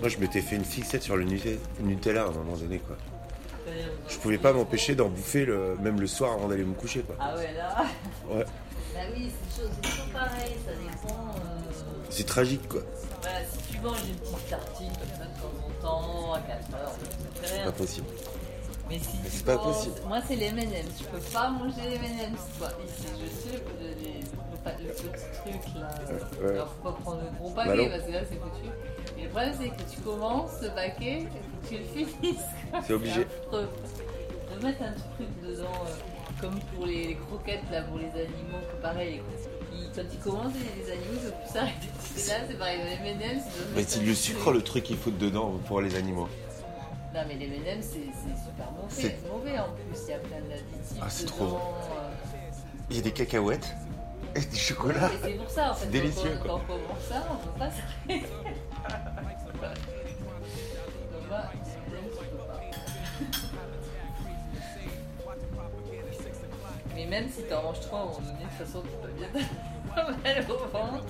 Moi, je m'étais fait une fixette sur le Nute- Nutella à un moment donné, quoi. Je pouvais pas m'empêcher d'en bouffer le, même le soir avant d'aller me coucher, quoi. Ah ouais, là. Ouais. Bah oui, c'est chose- c'est toujours pareil, ça dépend. euh, C'est tragique, quoi. Si tu manges une petite tartine comme ça de temps en temps, à 4 heures, C'est pas possible. Mais si Mais c'est pas possible. Moi, c'est les M&M's. Je peux pas manger les M&M's, quoi. Ici, je sais, le, les- le, le petit truc là. Ouais. Alors, faut pas prendre le gros Bah paquet non. parce que là, c'est foutu. Et le problème, c'est que tu commences ce paquet, faut que tu le finisses. C'est obligé. De mettre un truc dedans, euh, comme pour les, les croquettes là, pour les animaux, pareil. ils- quand ils commencent, les, animaux, ils peuvent s'arrêter. C'est là, c'est pareil, les M&M's. Mais c'est le sucre, le truc qu'il faut dedans pour les animaux. Non mais les M&M's c'est super mauvais, C'est- mauvais en plus, il y a plein d'additifs Ah, c'est trop bon. euh. Il y a des cacahuètes et du chocolat. Et c'est pour ça en fait, Délicieux, quand, quoi. on- quand on mange ça, on peut pas s'arrêter. Mais même si t'en manges trois, à de toute façon, tu peux bien t'avoir mal au ventre.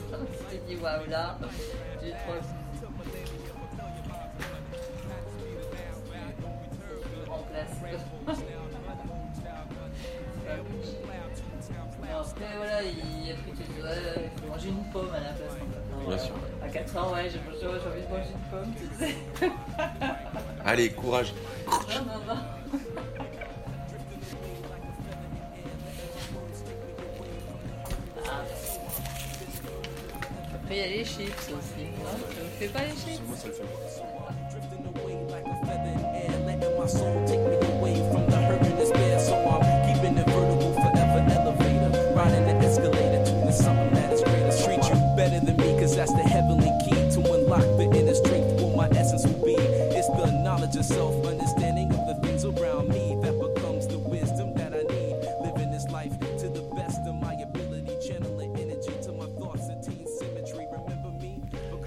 Tu te dis, waouh, là, j'ai trop. Remplace. Après, voilà, il, après, tu ouais, il faut manger une pomme à la place. Bien sûr. À 4 ans, ouais, j'ai j'ai envie de manger une pomme, tu sais. Allez, courage. Non, non, non. Après, il y a les chips aussi. Non, tu ne fais pas les chips Moi, ça le fait.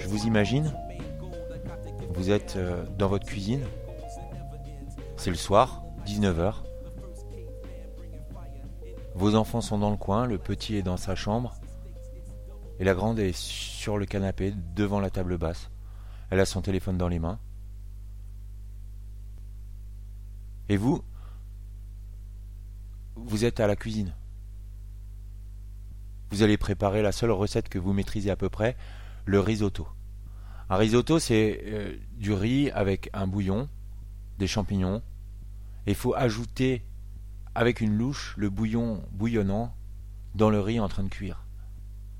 Vous imagine, vous êtes euh, dans votre cuisine, c'est le soir, 19h. Vos enfants sont dans le coin, le petit est dans sa chambre, et la grande est sur le canapé devant la table basse. Elle a son téléphone dans les mains. Et vous, vous êtes à la cuisine. Vous allez préparer la seule recette que vous maîtrisez à peu près, le risotto. Un risotto, c'est euh, du riz avec un bouillon, des champignons, et il faut ajouter avec une louche le bouillon bouillonnant dans le riz en train de cuire.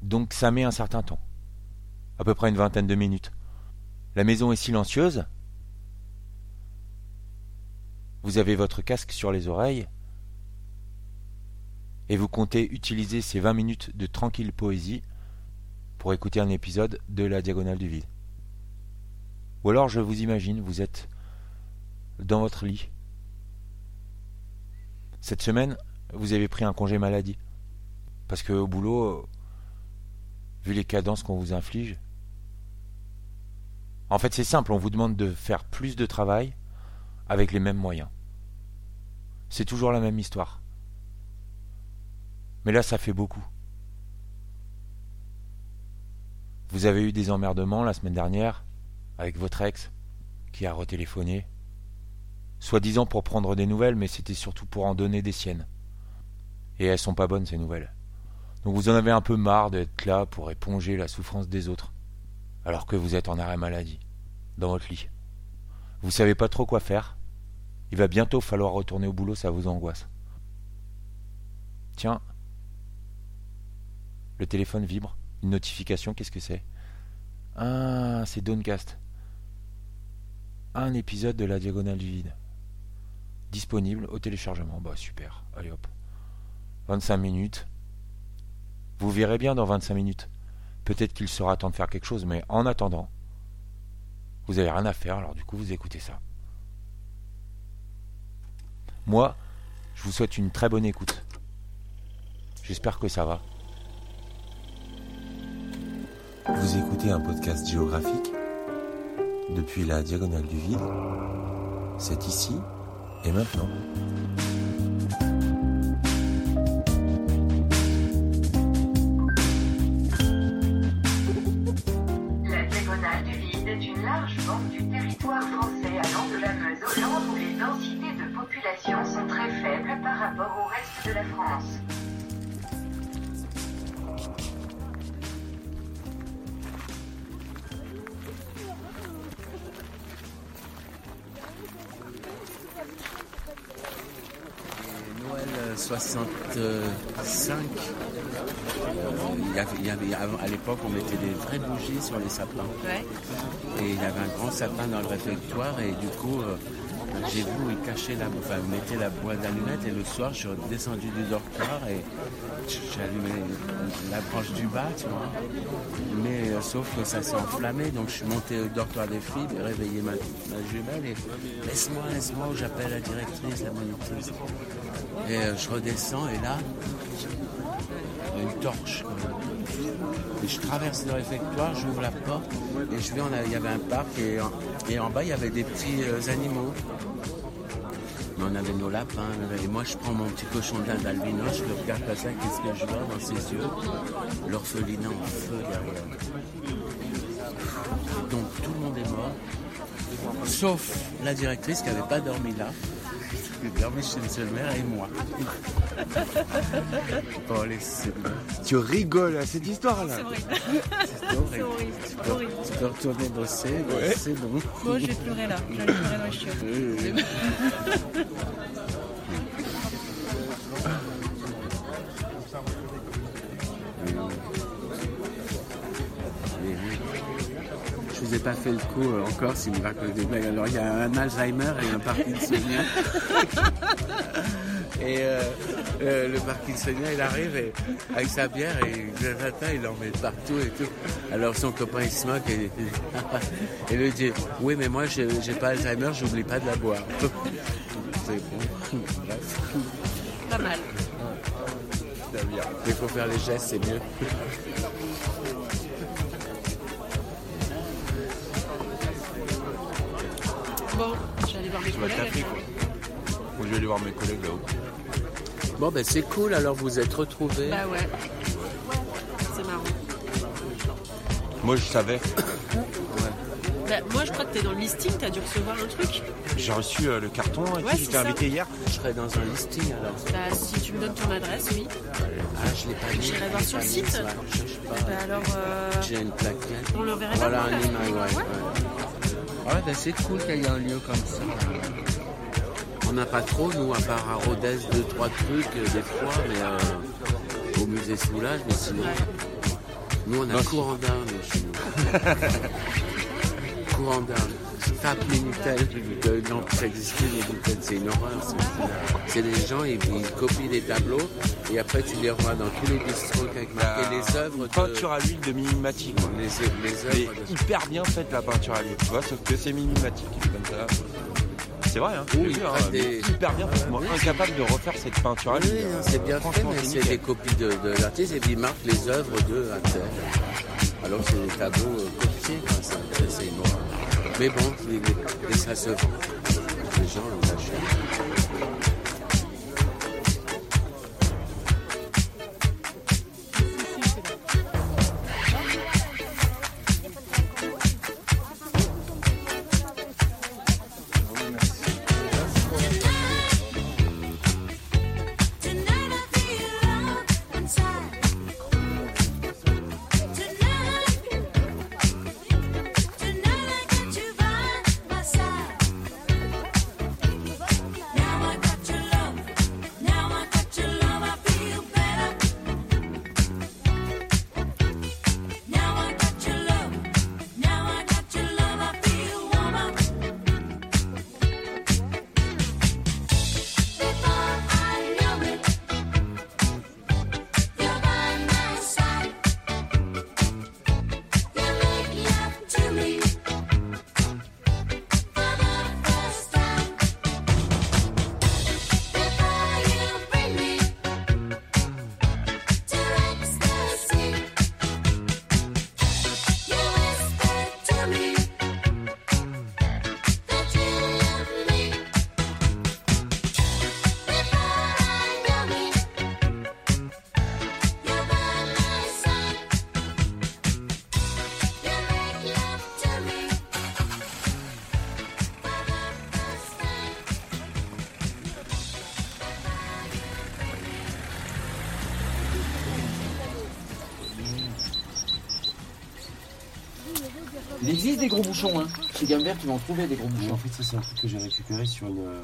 Donc ça met un certain temps, à peu près une vingtaine de minutes. La maison est silencieuse. Vous avez votre casque sur les oreilles et vous comptez utiliser ces 20 minutes de tranquille poésie pour écouter un épisode de La Diagonale du Vide. Ou alors je vous imagine, vous êtes dans votre lit. Cette semaine, vous avez pris un congé maladie. Parce que au boulot, vu les cadences qu'on vous inflige, en fait c'est simple, on vous demande de faire plus de travail avec les mêmes moyens. C'est toujours la même histoire. Mais là, ça fait beaucoup. Vous avez eu des emmerdements la semaine dernière avec votre ex qui a retéléphoné, soi-disant pour prendre des nouvelles, mais c'était surtout pour en donner des siennes. Et elles sont pas bonnes ces nouvelles. Donc vous en avez un peu marre d'être là pour éponger la souffrance des autres, alors que vous êtes en arrêt maladie, dans votre lit. Vous savez pas trop quoi faire. Il va bientôt falloir retourner au boulot, ça vous angoisse. Tiens, le téléphone vibre. Une notification, qu'est-ce que c'est? Ah, c'est Downcast. Un épisode de la Diagonale du Vide. Disponible au téléchargement. Bah super, allez hop. 25 minutes. Vous verrez bien dans 25 minutes. Peut-être qu'il sera temps de faire quelque chose, mais en attendant, vous avez rien à faire, alors du coup vous écoutez ça. Moi, je vous souhaite une très bonne écoute. J'espère que ça va. Vous écoutez un podcast géographique depuis la diagonale du vide, c'est ici et maintenant. Y avait- il y avait- avant- à l'époque, on mettait des vraies bougies sur les sapins. Ouais. Et il y avait un grand sapin dans le réfectoire. Et du coup, euh, j'ai vu où ils cachaient la, enfin, ils mettaient la boîte d'allumettes. Et le soir, je suis descendu du dortoir et j'ai allumé la branche du bas, tu vois. Mais euh, sauf que ça s'est enflammé. Donc je suis monté au dortoir des filles, j'ai réveillé ma, ma jumelle et laisse-moi, laisse-moi, j'appelle la directrice, la monitrice. Et euh, je redescends et là, il y a une torche. Je traverse le réfectoire, j'ouvre la porte et je vais, en- il y avait un parc et en, et en bas il y avait des petits euh, animaux. Mais on avait nos lapins. Et moi je prends mon petit cochon d'Inde albino, je le regarde comme ça, qu'est-ce que je vois dans ses yeux? L'orphelinat en feu derrière. Donc tout le monde est mort. Sauf la directrice qui n'avait pas dormi là. Mère et moi. Bon, allez, c'est bon. Tu rigoles à cette histoire-là C'est horrible. Tu peux, tu peux retourner bosser, c'est bon. Bon, je vais pleurer là. Je vais aller pleurer dans les chiottes. Pas fait le coup euh, encore s'il me raconte des blagues. Alors il y a un Alzheimer et un Parkinsonien. et euh, euh, le Parkinsonien il arrive et, avec sa bière et le matin il en met partout et tout. Alors son copain il se moque et, et lui dit Oui mais moi j'ai pas Alzheimer, j'oublie pas de la boire. C'est bon. Pas mal. Il faut faire les gestes, c'est mieux. Bon, je vais aller voir mes Tu collègues. taper, quoi. Moi, je vais aller voir mes collègues là-haut. Bon ben c'est cool, alors vous êtes retrouvés. Bah ouais. C'est marrant. Moi, je savais. Bah, moi, je crois que t'es dans le listing, t'as dû recevoir un truc. J'ai reçu euh, le carton et Ouais, j'étais invité hier. Je serai dans un listing alors. Bah, si tu me donnes ton adresse, oui. Ah, je l'ai pas mis. J'irai voir sur le site. ça. Je cherche pas. Bah alors, euh, J'ai une plaquette. on l'enverrait Voilà pas. un ouais. ouais. Ouais, ben c'est cool qu'il y ait un lieu comme ça. On n'a pas trop, nous, à part à Rodez, deux, trois trucs, euh, des fois, mais euh, au musée Soulage, mais sinon. Nous, on a courant d'armes chez nous. courant d'armes. Tape Minitel, euh, non, ça existe plus, Minitel, c'est une horreur. c'est- C'est des gens, ils, ils copient des tableaux, et après, tu les revois dans tous les bistrots avec marqué les œuvres de. Peinture à l'huile de Mimimati. quoi. Les, les Mais œuvres de. hyper bien faite la peinture à l'huile, tu vois, sauf que c'est ça. C'est vrai, hein, Oui, vu, hein, des- hyper bien. Moi, incapable de refaire cette peinture à l'huile. non, c'est bien fait, mais c'est des copies de, de l'artiste et puis ils marquent les œuvres de. Alors c'est des tableaux euh, copiés, c'est une horreur. Mais bon, les- les- vend. Les gens les achètent. Des gros bouchons, hein. Chez Gamme Verte, tu vas en trouver des gros Mais bouchons. en fait, ça, c'est un truc que j'ai récupéré sur une. euh,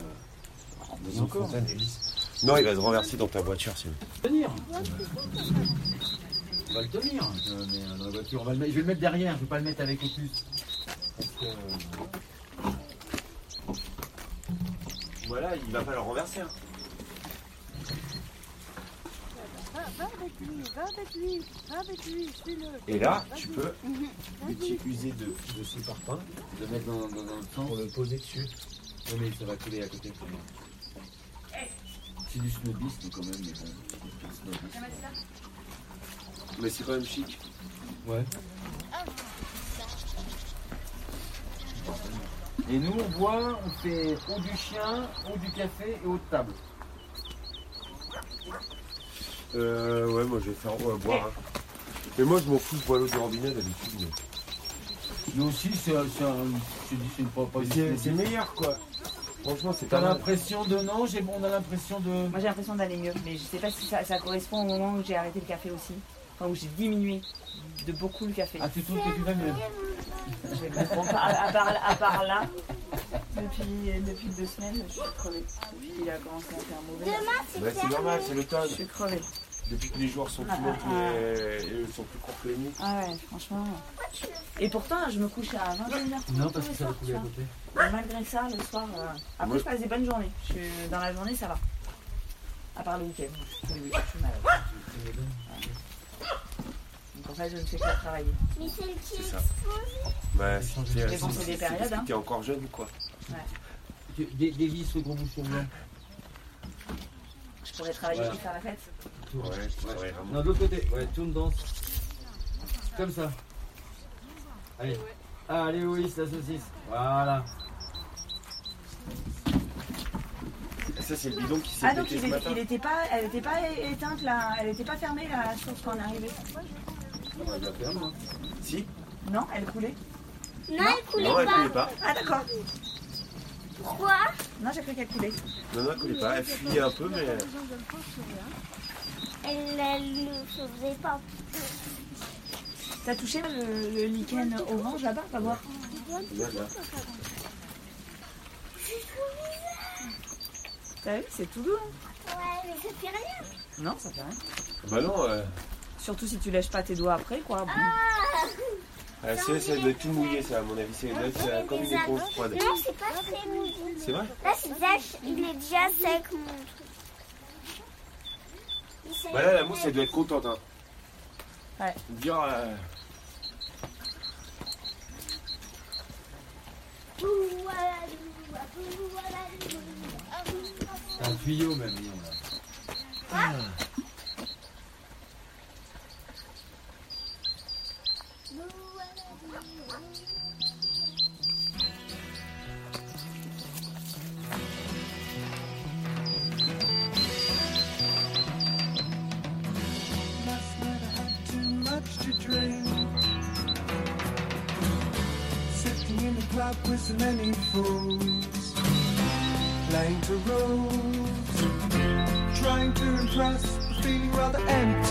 Mais dans une encore. fontaine, Élise. Non, il va se renverser dans ta voiture, sinon. tenir. On va le tenir. euh, Mais euh, dans la voiture, on va le mettre. Je vais le mettre derrière. Je vais pas le mettre avec les puces. Que, euh, Voilà, il va pas le renverser. hein. Va avec lui, va avec lui, va avec lui, suis-le. Et là, tu peux user de, de ce parpaing le mettre dans, dans, dans le sens. pour le poser dessus. Non, mais ça va couler à côté. pour moi. C'est du snobisme quand même. Mais bon, snobisme. Mais c'est quand même chic. Ouais. Et nous, on boit, on fait eau du chien, eau du café et eau de table. Euh, ouais, moi je vais faire eau à boire. hein. Mais moi je m'en fous, je bois l'eau du robinet d'habitude. mais- Nous aussi, c'est c'est un. Je dis, c'est Mais C'est c'est meilleur quoi. Franchement, c'est T'as pas mal. l'impression de non, j'ai on a l'impression de. Moi j'ai l'impression d'aller mieux, mais je sais pas si ça, ça correspond au moment où j'ai arrêté le café aussi. Enfin où j'ai diminué de beaucoup le café. Ah, tu trouves que tu vas mieux Je vais à, à part, à part là, depuis, depuis deux semaines, je suis crevée. Depuis qu'il a commencé à faire mauvais. Bah, c'est normal, c'est Je l'automne. suis crevée. Depuis que les jours sont Ah, plus longs que les... ils sont plus courts que les nuits. Ah ouais, franchement. Et pourtant, je me couche à 21h. Non, parce que ça va couler à côté. Et malgré ça, le soir, euh, après Moi, je passe des bonnes journées. Je suis- dans la journée, ça va. À part le week-end. Le week-end, je suis malade. Donc en fait, je ne fais que travailler. Mais c'est le qui C'est ça. explose. Bah, c'est bon, c'est des périodes, hein. T'es encore jeune quoi. Tu- Dé- Dévisse le gros bouchon blanc. Je pourrais travailler et faire la fête. Ouais. Non, de l'autre côté. Ouais, tourne dans. Comme ça. Allez. Allez, Louis, la saucisse. Voilà. Ça, c'est le bidon qui s'est Ah donc pété il, ce est- matin. il était pas, elle était pas éteinte là, elle était pas fermée la source quand on est arrivé. Si Non, elle coulait. Non, elle coulait Non, elle pas. coulait pas. Ah d'accord. Pourquoi? Non, j'ai cru qu'elle coulait. Non, non, elle coulait pas. Elle fuyait un peu, mais. Elle, elle ne faisait pas. T'as touché le, le lichen orange là-bas, va voir. T'as vu, c'est tout doux. hein. Ouais, mais ça fait rien. Non, ça fait rien. Bah non, euh, Surtout si tu lèches pas tes doigts après, quoi. Bon. ah, c'est- ça doit tout mouillé, ça, à mon avis. C'est être, euh, comme une éponge froide. Non, c'est pas très mouillé. C'est vrai Là, c'est déjà, il est déjà sec, mon truc. Bah là, la mousse, elle doit être contente. Hein. Ouais. Dire. euh, C'est un tuyau même. là. Last many fools. Playing to rules. Trying to impress, feeling rather empty.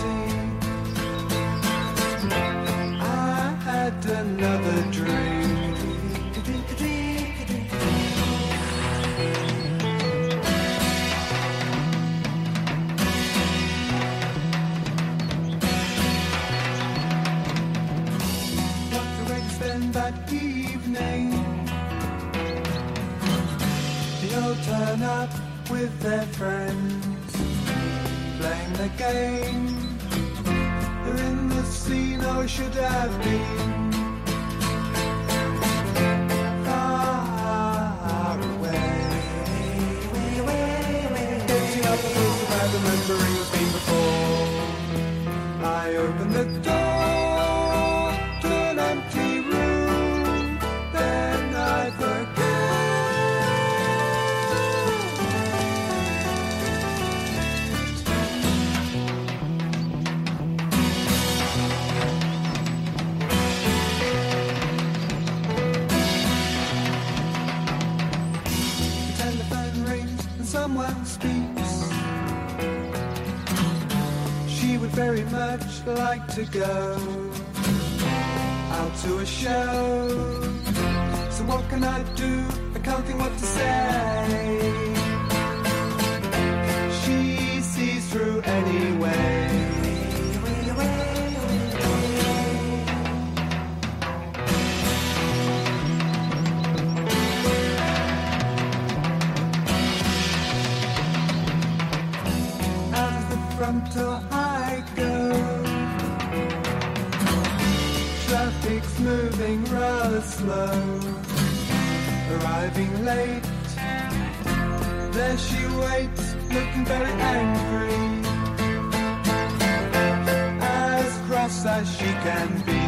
With their friends, playing the game. They're in the scene oh, I should have been. Far away. Getting up and back, remembering what's before. I open the door She would very much like to go. out to a show. So what can I do? I can't think what to say. She sees through anyway. Out moving rather slow. Arriving late. There she waits, looking very angry. As cross as she can be.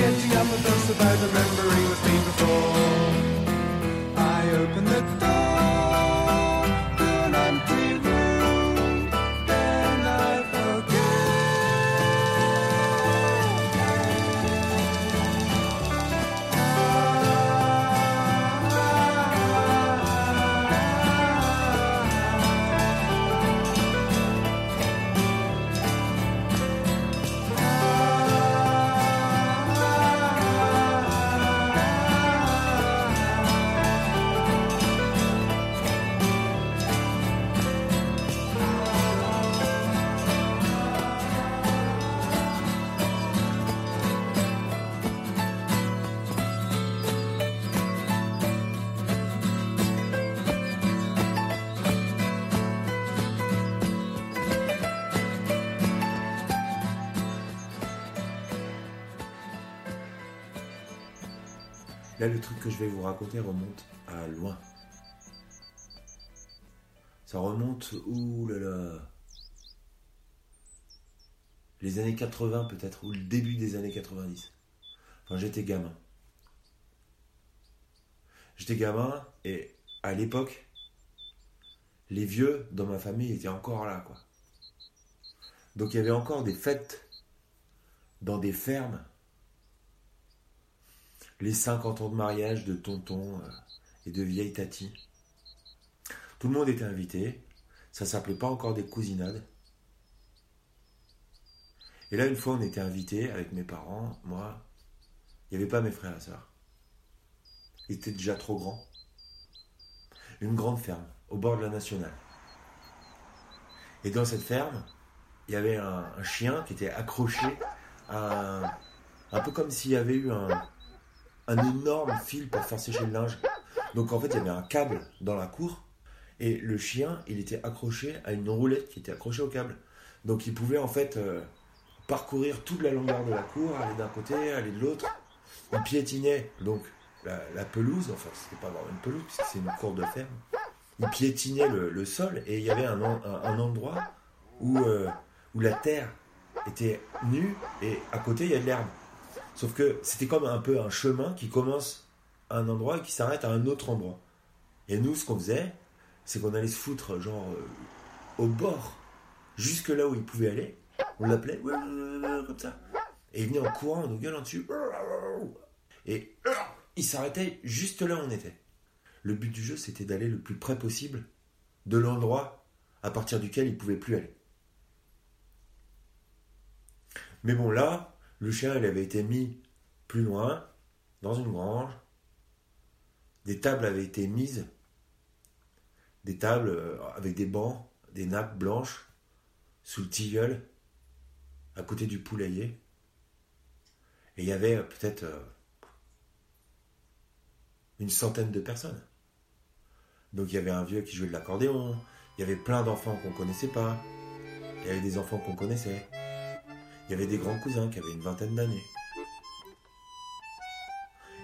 Getting up a dose about remembering what's been before. I open the door Là, le truc que je vais vous raconter remonte à loin. Ça remonte, ouh. Les années 80 peut-être, ou le début des années 90. Enfin, j'étais gamin. J'étais gamin et à l'époque, les vieux dans ma famille étaient encore là. Donc il y avait encore des fêtes dans des fermes les 50 ans de mariage de tonton euh, et de vieille tati. Tout le monde était invité. Ça s'appelait pas encore des cousinades. Et là, une fois, on était invité avec mes parents, moi. Il n'y avait pas mes frères et sœurs. Ils étaient déjà trop grands. Une grande ferme, au bord de la nationale. Et dans cette ferme, il y avait un, un chien qui était accroché à un, un peu comme s'il y avait eu un, un énorme fil pour faire sécher le linge. Donc en fait, il y avait un câble dans la cour et le chien, il était accroché à une roulette qui était accrochée au câble. Donc il pouvait en fait euh, parcourir toute la longueur de la cour, aller d'un côté, aller de l'autre. Il piétinait donc la, pelouse, enfin c'était pas vraiment une pelouse c'est une cour de ferme. Il piétinait le, sol et il y avait un endroit où, euh, où la terre était nue et à côté il y a de l'herbe. Sauf que c'était comme un peu un chemin qui commence à un endroit et qui s'arrête à un autre endroit. Et nous, ce qu'on faisait, c'est qu'on allait se foutre, genre, euh, au bord, jusque là où il pouvait aller. On l'appelait, comme ça. Et il venait en courant, en nous gueulant dessus. Et il s'arrêtait juste là où on était. Le but du jeu, c'était d'aller le plus près possible de l'endroit à partir duquel il pouvait plus aller. Mais bon, là, le chien, avait été mis plus loin, dans une grange. Des tables avaient été mises. Des tables euh, avec des bancs, des nappes blanches, sous le tilleul, à côté du poulailler. Et il y avait euh, peut-être euh, une centaine de personnes. Donc il y avait un vieux qui jouait de l'accordéon, il y avait plein d'enfants qu'on connaissait pas, il y avait des enfants qu'on connaissait. Il y avait des grands cousins qui avaient une vingtaine d'années.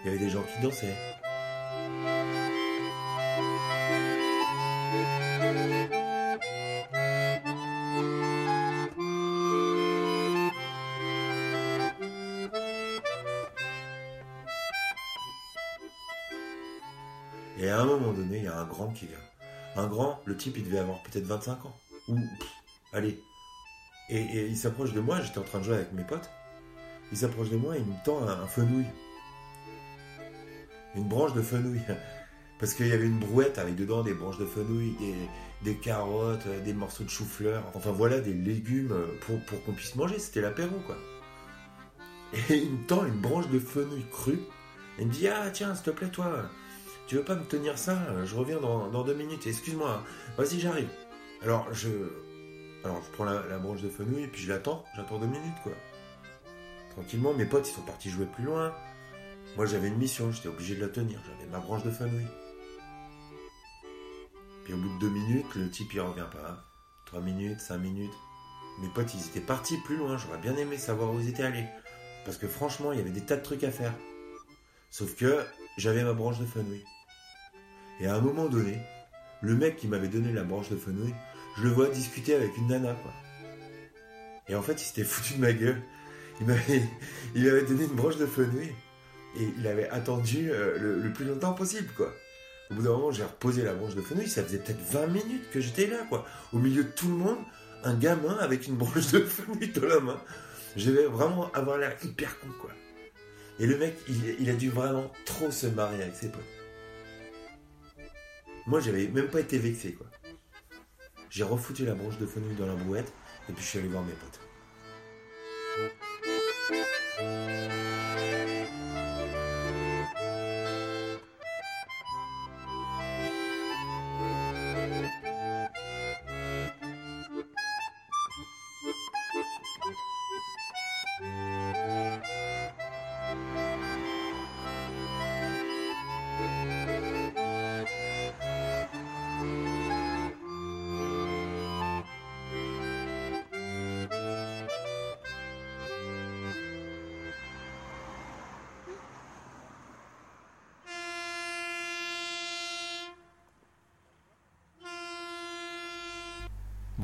Il y avait des gens qui dansaient. Et à un moment donné, il y a un grand qui vient. Un grand, le type, il devait avoir peut-être 25 ans. Ou, allez. Et, il s'approche de moi, j'étais en train de jouer avec mes potes. Il s'approche de moi et il me tend un, fenouil. Une branche de fenouil. Parce qu'il y avait une brouette avec dedans des branches de fenouil, des, carottes, euh, des morceaux de chou-fleur. Enfin voilà, des légumes euh, pour, qu'on puisse manger. C'était l'apéro, quoi. Et il me tend une branche de fenouil crue. Il me dit Ah, tiens, s'il te plaît, toi, tu veux pas me tenir ça? Je reviens dans, dans deux minutes. Excuse-moi, vas-y, j'arrive. Alors, je. Alors, je prends la, branche de fenouil et puis je l'attends. J'attends deux minutes, quoi. Tranquillement, mes potes, ils sont partis jouer plus loin. Moi, j'avais une mission, j'étais obligé de la tenir. J'avais ma branche de fenouil. Puis au bout de deux minutes, le type, il revient pas. Trois minutes, cinq minutes. Mes potes, ils étaient partis plus loin. J'aurais bien aimé savoir où ils étaient allés. Parce que franchement, il y avait des tas de trucs à faire. Sauf que j'avais ma branche de fenouil. Et à un moment donné, le mec qui m'avait donné la branche de fenouil, je le vois discuter avec une nana, quoi. Et en fait, il s'était foutu de ma gueule. Il m'avait, il m'avait donné une branche de fenouil. Et il avait attendu euh, le, plus longtemps possible, quoi. Au bout d'un moment, j'ai reposé la branche de fenouil. Ça faisait peut-être 20 minutes que j'étais là, quoi. Au milieu de tout le monde, un gamin avec une branche de fenouil dans la main. Je devais vraiment avoir l'air hyper con, quoi. Et le mec, il, il a dû vraiment trop se marier avec ses potes. Moi, j'avais même pas été vexé, quoi. J'ai refoutu la branche de fenouil dans la brouette, et puis je suis allé voir mes potes.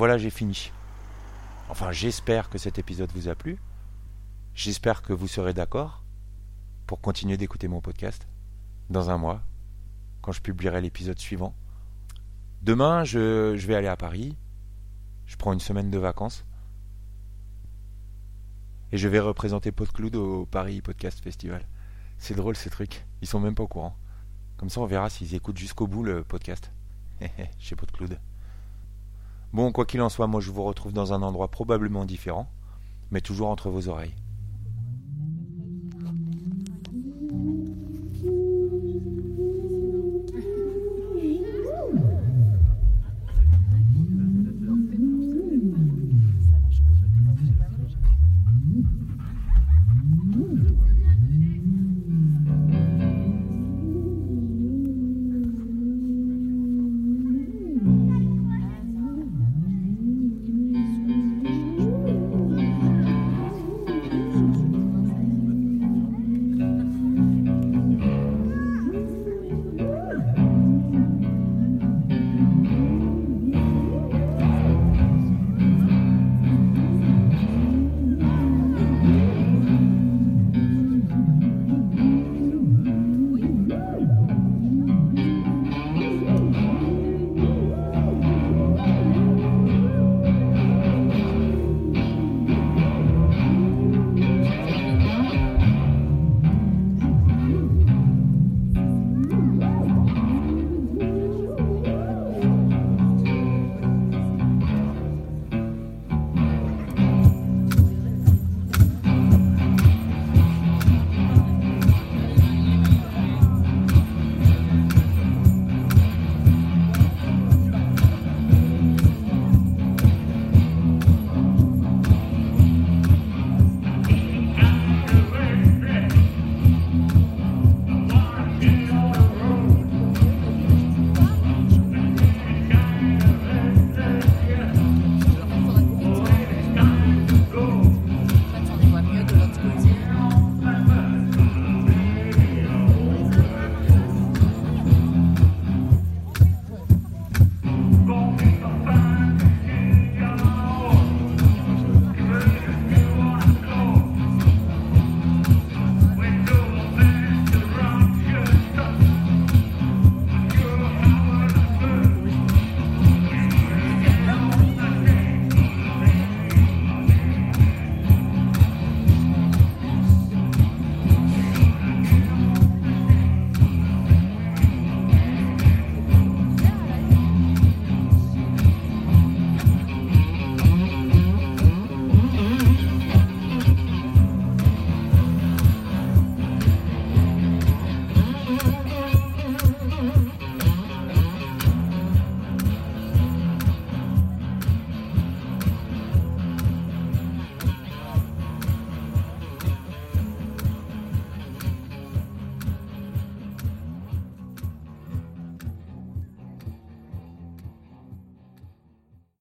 Voilà, j'ai fini. Enfin, j'espère que cet épisode vous a plu. J'espère que vous serez d'accord pour continuer d'écouter mon podcast dans un mois, quand je publierai l'épisode suivant. Demain, je, vais aller à Paris. Je prends une semaine de vacances. Et je vais représenter Podcloud au Paris Podcast Festival. C'est drôle ces trucs. Ils sont même pas au courant. Comme ça, on verra s'ils écoutent jusqu'au bout le podcast. Chez Podcloud. Bon, quoi qu'il en soit, moi je vous retrouve dans un endroit probablement différent, mais toujours entre vos oreilles.